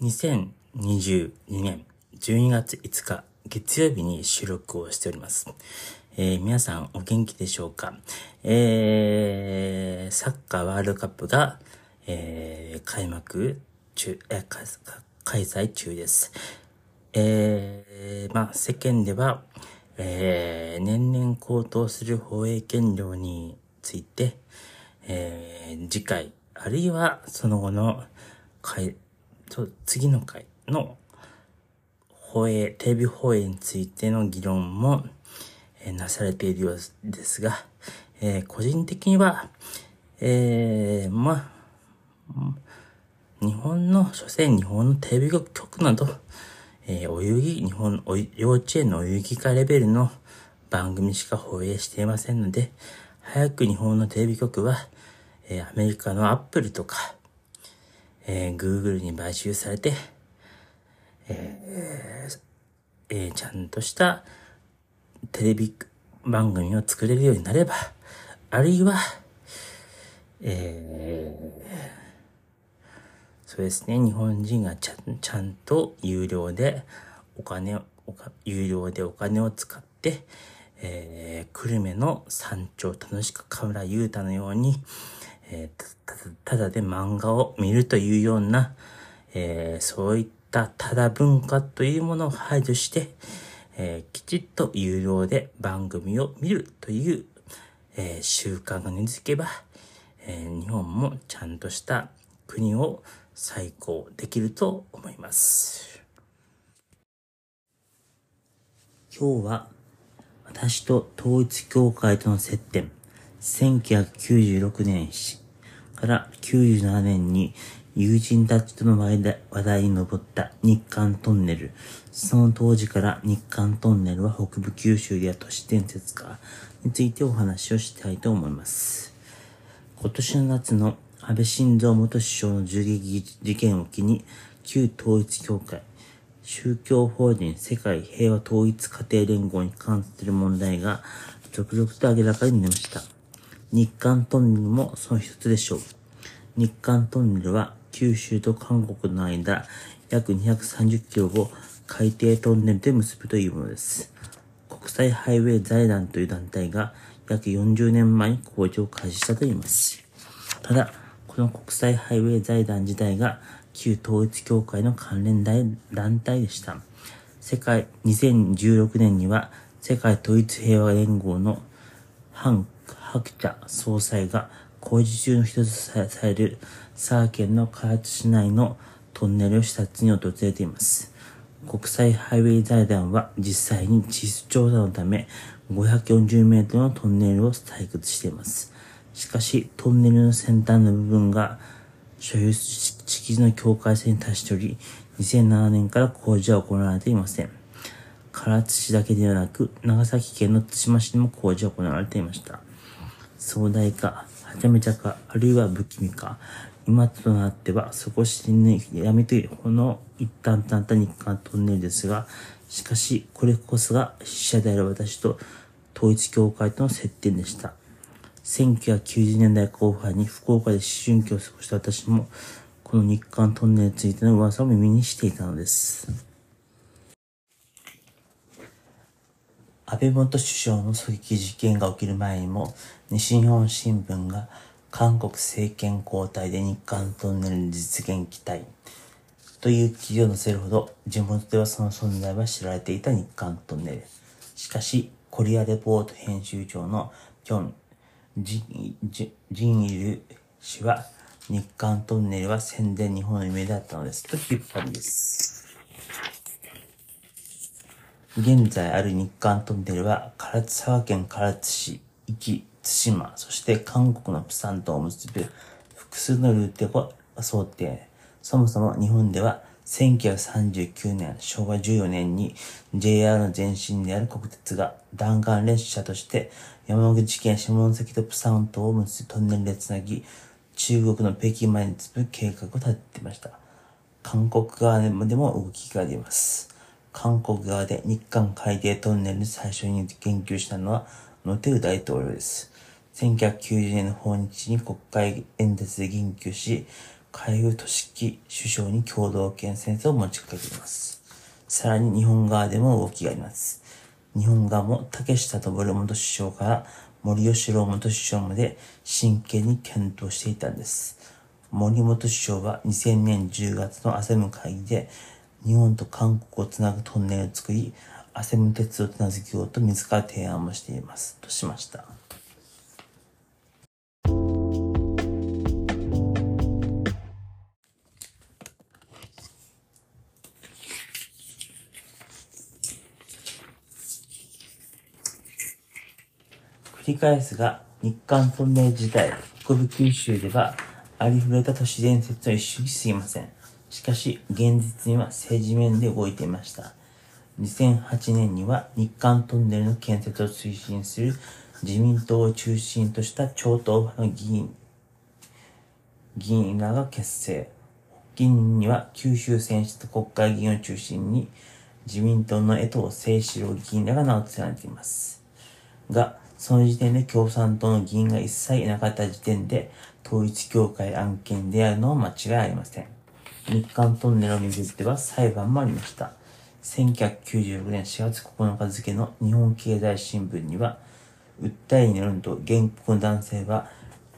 2022年12月5日月曜日に収録をしております。えー皆さんお元気でしょうか？えー、サッカーワールドカップが、えー開幕中、えー開催中です。えー、まあ世間では、えー年々高騰する放映権料について、えー次回、あるいはその後の回、と次の回の放映、テレビ放映についての議論も、えーなされているようですが、えー個人的には、えーまあ、日本の、所詮日本のテレビ局など、えーお遊戯、日本、お幼稚園のお遊戯会レベルの番組しか放映していませんので、早く日本のテレビ局は、えーアメリカのアップルとか、えー、Google に買収されて、えーえーちゃんとしたテレビ番組を作れるようになれば、あるいは、えーそうですね、日本人がちゃんちゃんと有料でお金を、有料でお金を使って、えー、久留米の山頂楽しく河村雄太のように、えーただで漫画を見るというような、えーそういったただ文化というものを排除して、えーきちっと有料で番組を見るという、えー習慣が根付けば、えー日本もちゃんとした国を再興できると思います。今日は私と統一教会との接点、1996年から97年に友人たちとの話題話題に上った日韓トンネル。その当時から日韓トンネルは北部九州では都市伝説かについてお話をしたいと思います。今年の夏の安倍晋三元首相の銃撃事件を機に、旧統一教会、宗教法人世界平和統一家庭連合に関する問題が続々と明らかになりました。日韓トンネルもその一つでしょう。日韓トンネルは九州と韓国の間約230キロを海底トンネルで結ぶというものです。国際ハイウェイ財団という団体が約40年前に工事を開始したといいます。ただ、この国際ハイウェイ財団自体が旧統一教会の関連団体でした。世界、2016年には世界統一平和連合のハン・ハクチャ総裁が工事中の一つとされる佐賀県の唐津市内のトンネルを視察に訪れています。国際ハイウェイ財団は実際に地質調査のため540メートルのトンネルを採掘しています。しかし、トンネルの先端の部分が所有敷地の境界線に達しており、2007年から工事は行われていません。唐津市だけではなく、長崎県の対馬市にも工事が行われていました。壮大か、はちゃめちゃか、あるいは不気味か、今となっては底知りぬ闇というこの一旦となった日韓トンネルですが、しかし、これこそが死者である私と統一教会との接点でした。1990年代後半に福岡で思春期を過ごした私も、この日韓トンネルについての噂を耳にしていたのです。安倍元首相の狙撃事件が起きる前にも、西日本新聞が韓国政権交代で日韓トンネル実現期待という記事を載せるほど、地元ではその存在は知られていた日韓トンネル。しかし、コリアレポート編集長のキョン・ジンイル氏は、日韓トンネルは宣伝日本の夢だったのです。と引っ張りです。現在ある日韓トンネルは、唐津佐賀県唐津市、壱岐、対馬、そして韓国のプサンとを結ぶ複数のルートを想定。そもそも日本では1939年、昭和14年に JR の前身である国鉄が弾丸列車として山口県下関とプサン島を結ぶトンネルでつなぎ、中国の北京までに積む計画を立てていました。韓国側でもでも動きが出ます。韓国側で日韓海底トンネルに最初に言及したのはノテル大統領です。1990年の訪日に国会演説で言及し、海軍都市機首相に共同権戦争を持ちかけています。さらに日本側でも動きがあります。日本側も竹下登元首相から森喜朗元首相まで真剣に検討していたんです。森本首相は2000年10月のアセム会議で日本と韓国をつなぐトンネルを作り、アセム鉄道と名付けようと自ら提案もしています。としました。繰り返すが、日韓トンネル時代、北部九州では、ありふれた都市伝説の一種に過ぎません。しかし、現実には政治面で動いていました。2008年には日韓トンネルの建設を推進する自民党を中心とした超党派の議員、議員らが結成。議員には九州選出国会議員を中心に自民党の江藤誠志郎議員らが名を連ねています。が、その時点で共産党の議員が一切いなかった時点で、統一協会案件であるのは間違いありません。日韓トンネルをめぐっては裁判もありました。1996年4月9日付の日本経済新聞には、訴えによると原告の男性は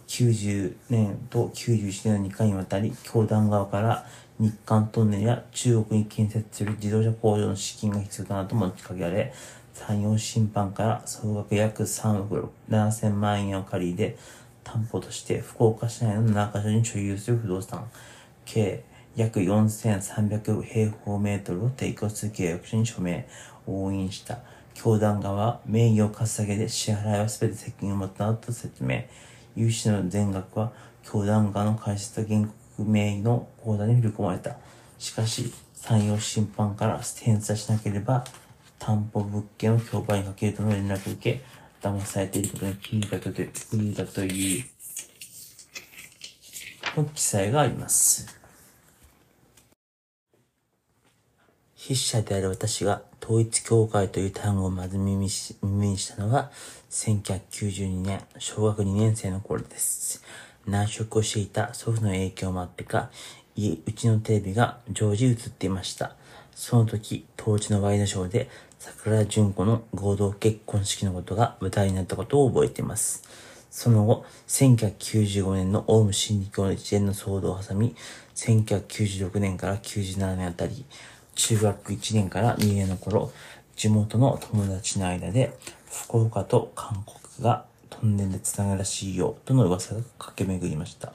90年と91年の2回にわたり、教団側から日韓トンネルや中国に建設する自動車工場の資金が必要だなと持ちかけられ、山陽審判から総額約3億7000万円を借りで担保として福岡市内の7カ所に所有する不動産計約4300平方メートルを提供する契約書に署名、押印した。教団側は名義を貸し下げで支払いは全て責任を持ったと説明。融資の全額は教団側の開設原告名義の口座に振り込まれた。しかし、産業審判から返済しなければ担保物件を競売にかけるとの連絡を受け、騙されていることに気づいたという、だという、の記載があります。筆者である私が統一教会という単語をまず耳にしたのは、1992年、小学2年生の頃です。難色をしていた祖父の影響もあってか、家、うちのテレビが常時映っていました。その時、当時のワイドショーで桜純子の合同結婚式のことが舞台になったことを覚えています。その後、1995年のオウム真理教の一連の騒動を挟み、1996年から97年あたり、中学1年から2年の頃、地元の友達の間で、福岡と韓国がトンネルで繋がるらしいよ、との噂が駆け巡りました。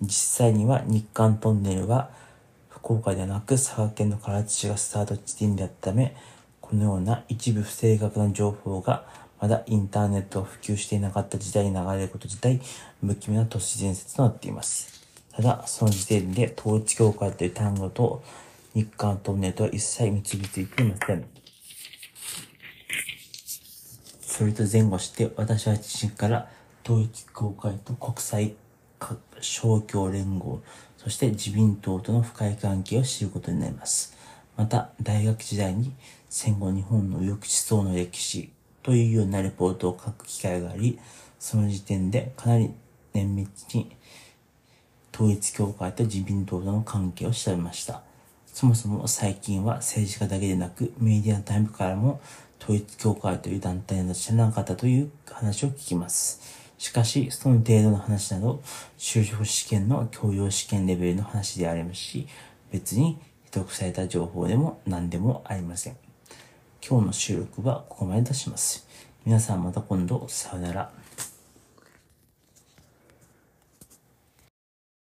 実際には日韓トンネルは、福岡ではなく佐賀県の唐津市がスタート地点であったため、このような一部不正確な情報がまだインターネットを普及していなかった時代に流れること自体、不気味な都市伝説となっています。ただ、その時点で統一教会という単語と日韓トンネルとは一切結びついていません。それと前後して私は自身から統一教会と国際勝共連合、そして自民党との深い関係を知ることになります。また、大学時代に戦後日本の右翼思想の歴史というようなレポートを書く機会があり、その時点でかなり綿密に統一教会と自民党との関係を調べました。そもそも最近は政治家だけでなくメディアタイムからも統一教会という団体など知らなかったという話を聞きます。しかし、その程度の話など、就職試験の教養試験レベルの話でありますし、別に得された情報でも何でもありません。今日の収録はここまでとします。皆さんまた今度、さよなら。